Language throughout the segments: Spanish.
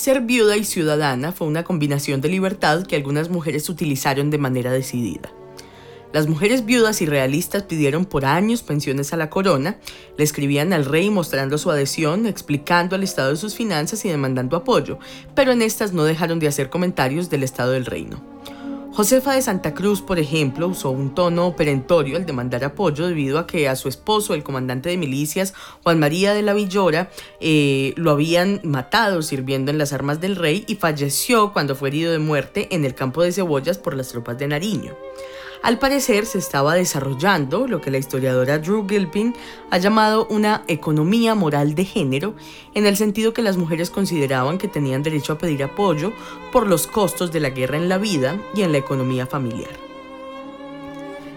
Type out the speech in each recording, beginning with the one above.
Ser viuda y ciudadana fue una combinación de libertad que algunas mujeres utilizaron de manera decidida. Las mujeres viudas y realistas pidieron por años pensiones a la corona, le escribían al rey mostrando su adhesión, explicando el estado de sus finanzas y demandando apoyo, pero en estas no dejaron de hacer comentarios del estado del reino. Josefa de Santa Cruz, por ejemplo, usó un tono perentorio al demandar apoyo debido a que a su esposo, el comandante de milicias, Juan María de la Villora, eh, lo habían matado sirviendo en las armas del rey y falleció cuando fue herido de muerte en el campo de cebollas por las tropas de Nariño. Al parecer se estaba desarrollando lo que la historiadora Drew Gilpin ha llamado una economía moral de género, en el sentido que las mujeres consideraban que tenían derecho a pedir apoyo por los costos de la guerra en la vida y en la economía familiar.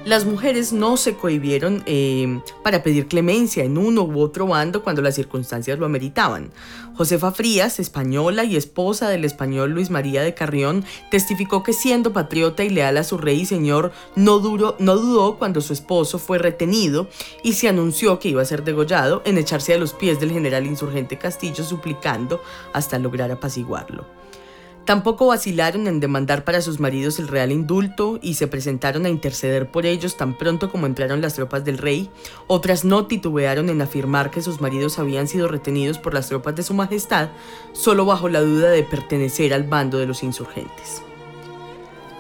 Las mujeres no se cohibieron eh, para pedir clemencia en uno u otro bando cuando las circunstancias lo ameritaban. Josefa Frías, española y esposa del español Luis María de Carrión, testificó que siendo patriota y leal a su rey y señor, no, no dudó cuando su esposo fue retenido y se anunció que iba a ser degollado en echarse a los pies del general insurgente Castillo suplicando hasta lograr apaciguarlo. Tampoco vacilaron en demandar para sus maridos el real indulto y se presentaron a interceder por ellos tan pronto como entraron las tropas del rey. Otras no titubearon en afirmar que sus maridos habían sido retenidos por las tropas de su majestad, solo bajo la duda de pertenecer al bando de los insurgentes.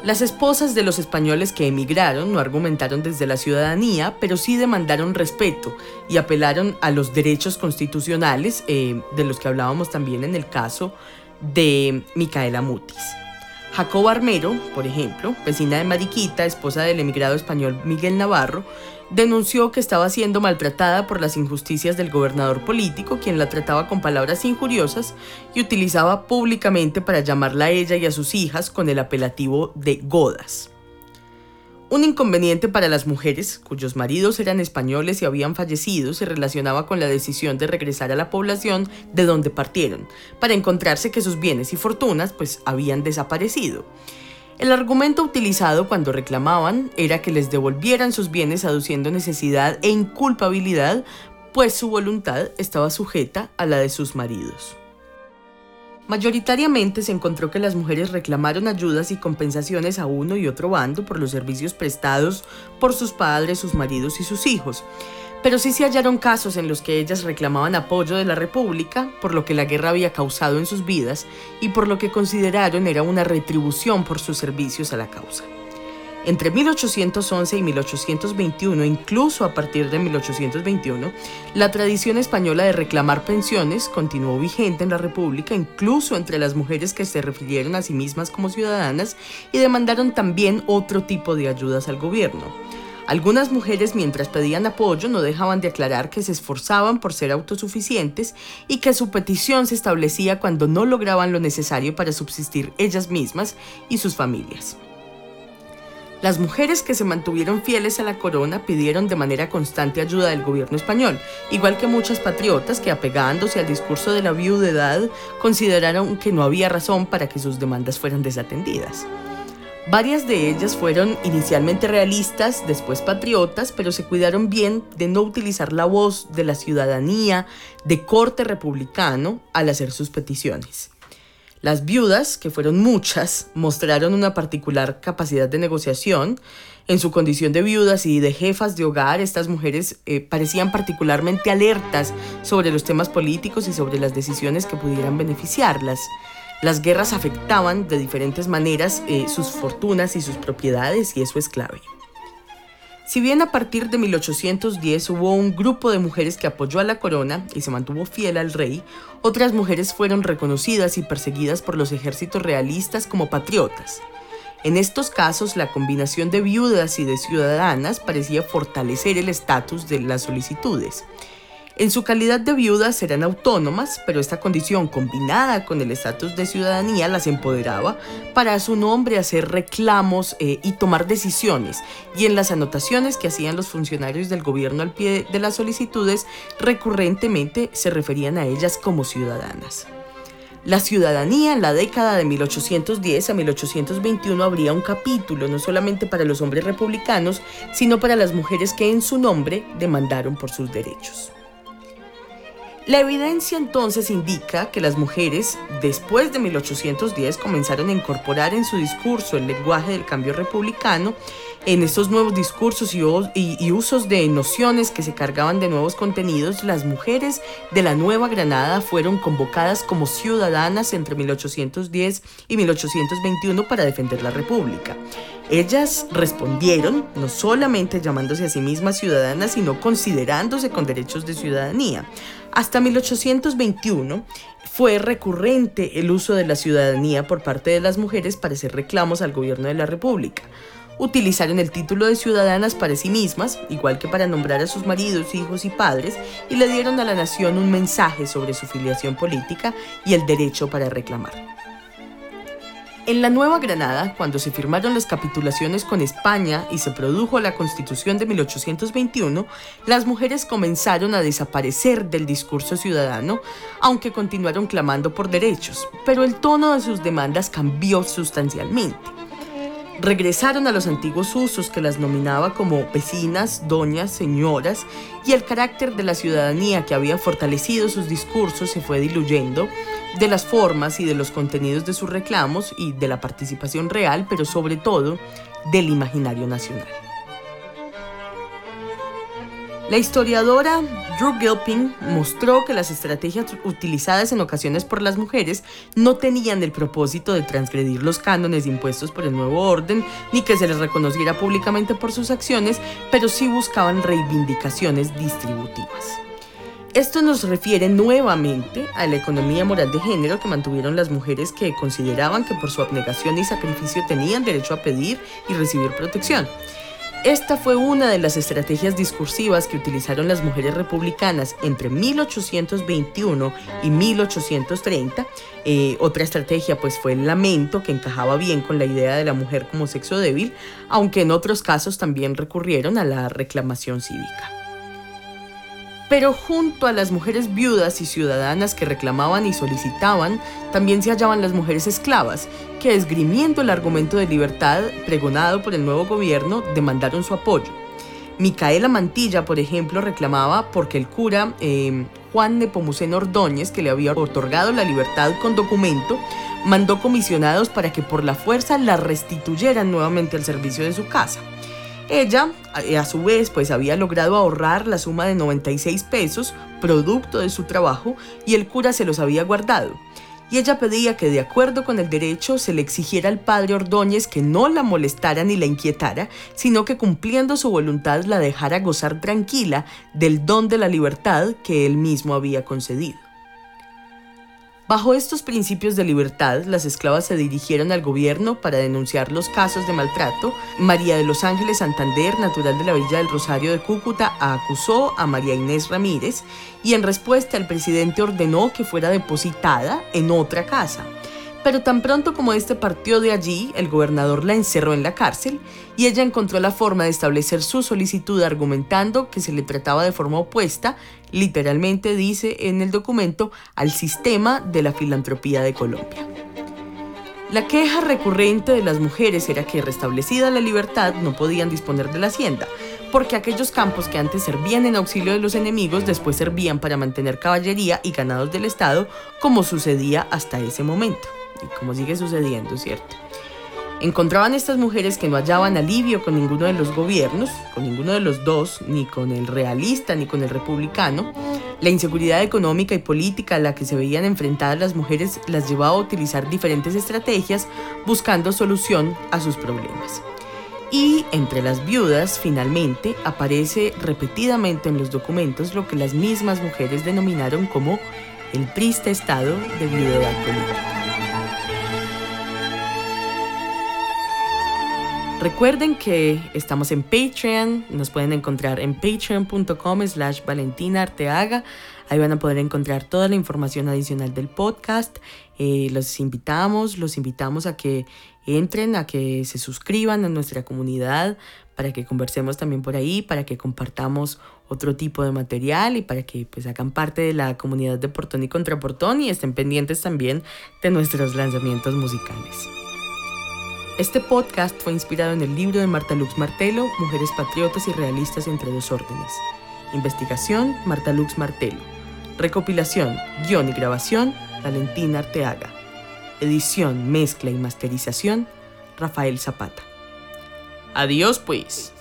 Las esposas de los españoles que emigraron no argumentaron desde la ciudadanía, pero sí demandaron respeto y apelaron a los derechos constitucionales, eh, de los que hablábamos también en el caso de Micaela Mutis. Jacoba Armero, por ejemplo, vecina de Mariquita, esposa del emigrado español Miguel Navarro, denunció que estaba siendo maltratada por las injusticias del gobernador político, quien la trataba con palabras injuriosas y utilizaba públicamente para llamarla a ella y a sus hijas con el apelativo de godas. Un inconveniente para las mujeres, cuyos maridos eran españoles y habían fallecido, se relacionaba con la decisión de regresar a la población de donde partieron, para encontrarse que sus bienes y fortunas pues habían desaparecido. El argumento utilizado cuando reclamaban era que les devolvieran sus bienes aduciendo necesidad e inculpabilidad, pues su voluntad estaba sujeta a la de sus maridos. Mayoritariamente se encontró que las mujeres reclamaron ayudas y compensaciones a uno y otro bando por los servicios prestados por sus padres, sus maridos y sus hijos. Pero sí se hallaron casos en los que ellas reclamaban apoyo de la República por lo que la guerra había causado en sus vidas y por lo que consideraron era una retribución por sus servicios a la causa. Entre 1811 y 1821, incluso a partir de 1821, la tradición española de reclamar pensiones continuó vigente en la República, incluso entre las mujeres que se refirieron a sí mismas como ciudadanas y demandaron también otro tipo de ayudas al gobierno. Algunas mujeres mientras pedían apoyo no dejaban de aclarar que se esforzaban por ser autosuficientes y que su petición se establecía cuando no lograban lo necesario para subsistir ellas mismas y sus familias. Las mujeres que se mantuvieron fieles a la corona pidieron de manera constante ayuda del gobierno español, igual que muchas patriotas que apegándose al discurso de la viudedad consideraron que no había razón para que sus demandas fueran desatendidas. Varias de ellas fueron inicialmente realistas, después patriotas, pero se cuidaron bien de no utilizar la voz de la ciudadanía de corte republicano al hacer sus peticiones. Las viudas, que fueron muchas, mostraron una particular capacidad de negociación. En su condición de viudas y de jefas de hogar, estas mujeres eh, parecían particularmente alertas sobre los temas políticos y sobre las decisiones que pudieran beneficiarlas. Las guerras afectaban de diferentes maneras eh, sus fortunas y sus propiedades y eso es clave. Si bien a partir de 1810 hubo un grupo de mujeres que apoyó a la corona y se mantuvo fiel al rey, otras mujeres fueron reconocidas y perseguidas por los ejércitos realistas como patriotas. En estos casos, la combinación de viudas y de ciudadanas parecía fortalecer el estatus de las solicitudes. En su calidad de viudas eran autónomas, pero esta condición combinada con el estatus de ciudadanía las empoderaba para a su nombre hacer reclamos eh, y tomar decisiones. Y en las anotaciones que hacían los funcionarios del gobierno al pie de las solicitudes, recurrentemente se referían a ellas como ciudadanas. La ciudadanía en la década de 1810 a 1821 habría un capítulo no solamente para los hombres republicanos, sino para las mujeres que en su nombre demandaron por sus derechos. La evidencia entonces indica que las mujeres, después de 1810, comenzaron a incorporar en su discurso el lenguaje del cambio republicano en estos nuevos discursos y, usos de nociones que se cargaban de nuevos contenidos, las mujeres de la Nueva Granada fueron convocadas como ciudadanas entre 1810 y 1821 para defender la República. Ellas respondieron no solamente llamándose a sí mismas ciudadanas, sino considerándose con derechos de ciudadanía. Hasta 1821 fue recurrente el uso de la ciudadanía por parte de las mujeres para hacer reclamos al gobierno de la República. Utilizaron el título de ciudadanas para sí mismas, igual que para nombrar a sus maridos, hijos y padres, y le dieron a la nación un mensaje sobre su filiación política y el derecho para reclamar. En la Nueva Granada, cuando se firmaron las capitulaciones con España y se produjo la Constitución de 1821, las mujeres comenzaron a desaparecer del discurso ciudadano, aunque continuaron clamando por derechos, pero el tono de sus demandas cambió sustancialmente. Regresaron a los antiguos usos que las nominaba como vecinas, doñas, señoras, y el carácter de la ciudadanía que había fortalecido sus discursos se fue diluyendo de las formas y de los contenidos de sus reclamos y de la participación real, pero sobre todo del imaginario nacional. La historiadora Drew Gilpin mostró que las estrategias utilizadas en ocasiones por las mujeres no tenían el propósito de transgredir los cánones impuestos por el nuevo orden, ni que se les reconociera públicamente por sus acciones, pero sí buscaban reivindicaciones distributivas. Esto nos refiere nuevamente a la economía moral de género que mantuvieron las mujeres que consideraban que por su abnegación y sacrificio tenían derecho a pedir y recibir protección. Esta fue una de las estrategias discursivas que utilizaron las mujeres republicanas entre 1821 y 1830. Eh, otra estrategia pues fue el lamento, que encajaba bien con la idea de la mujer como sexo débil, aunque en otros casos también recurrieron a la reclamación cívica. Pero junto a las mujeres viudas y ciudadanas que reclamaban y solicitaban, también se hallaban las mujeres esclavas, que esgrimiendo el argumento de libertad pregonado por el nuevo gobierno, demandaron su apoyo. Micaela Mantilla, por ejemplo, reclamaba porque el cura eh, Juan Nepomuceno Ordóñez, que le había otorgado la libertad con documento, mandó comisionados para que por la fuerza la restituyeran nuevamente al servicio de su casa. Ella, eh, a su vez, pues había logrado ahorrar la suma de 96 pesos, producto de su trabajo, y el cura se los había guardado. Y ella pedía que de acuerdo con el derecho se le exigiera al padre Ordóñez que no la molestara ni la inquietara, sino que cumpliendo su voluntad la dejara gozar tranquila del don de la libertad que él mismo había concedido. Bajo estos principios de libertad, las esclavas se dirigieron al gobierno para denunciar los casos de maltrato. María de los Ángeles Santander, natural de la Villa del Rosario de Cúcuta, acusó a María Inés Ramírez y en respuesta el presidente ordenó que fuera depositada en otra casa. Pero tan pronto como este partió de allí, el gobernador la encerró en la cárcel y ella encontró la forma de establecer su solicitud argumentando que se le trataba de forma opuesta, literalmente dice en el documento, al sistema de la filantropía de Colombia. La queja recurrente de las mujeres era que restablecida la libertad no podían disponer de la hacienda, porque aquellos campos que antes servían en auxilio de los enemigos después servían para mantener caballería y ganados del Estado, como sucedía hasta ese momento como sigue sucediendo, ¿cierto? Encontraban estas mujeres que no hallaban alivio con ninguno de los gobiernos, con ninguno de los dos, ni con el realista ni con el republicano. La inseguridad económica y política a la que se veían enfrentadas las mujeres las llevaba a utilizar diferentes estrategias buscando solución a sus problemas. Y entre las viudas, finalmente, aparece repetidamente en los documentos lo que las mismas mujeres denominaron como el triste estado de viudedad política. Recuerden que estamos en Patreon, nos pueden encontrar en patreon.com slash Valentina Arteaga. Ahí van a poder encontrar toda la información adicional del podcast. Eh, los invitamos, los invitamos a que entren, a que se suscriban a nuestra comunidad, para que conversemos también por ahí, para que compartamos otro tipo de material y para que pues hagan parte de la comunidad de Portón y Contraportón y estén pendientes también de nuestros lanzamientos musicales. Este podcast fue inspirado en el libro de Marta Lux Martelo, Mujeres Patriotas y Realistas entre dos órdenes. Investigación, Marta Lux Martelo. Recopilación, guion y grabación, Valentina Arteaga. Edición, mezcla y masterización, Rafael Zapata. Adiós pues.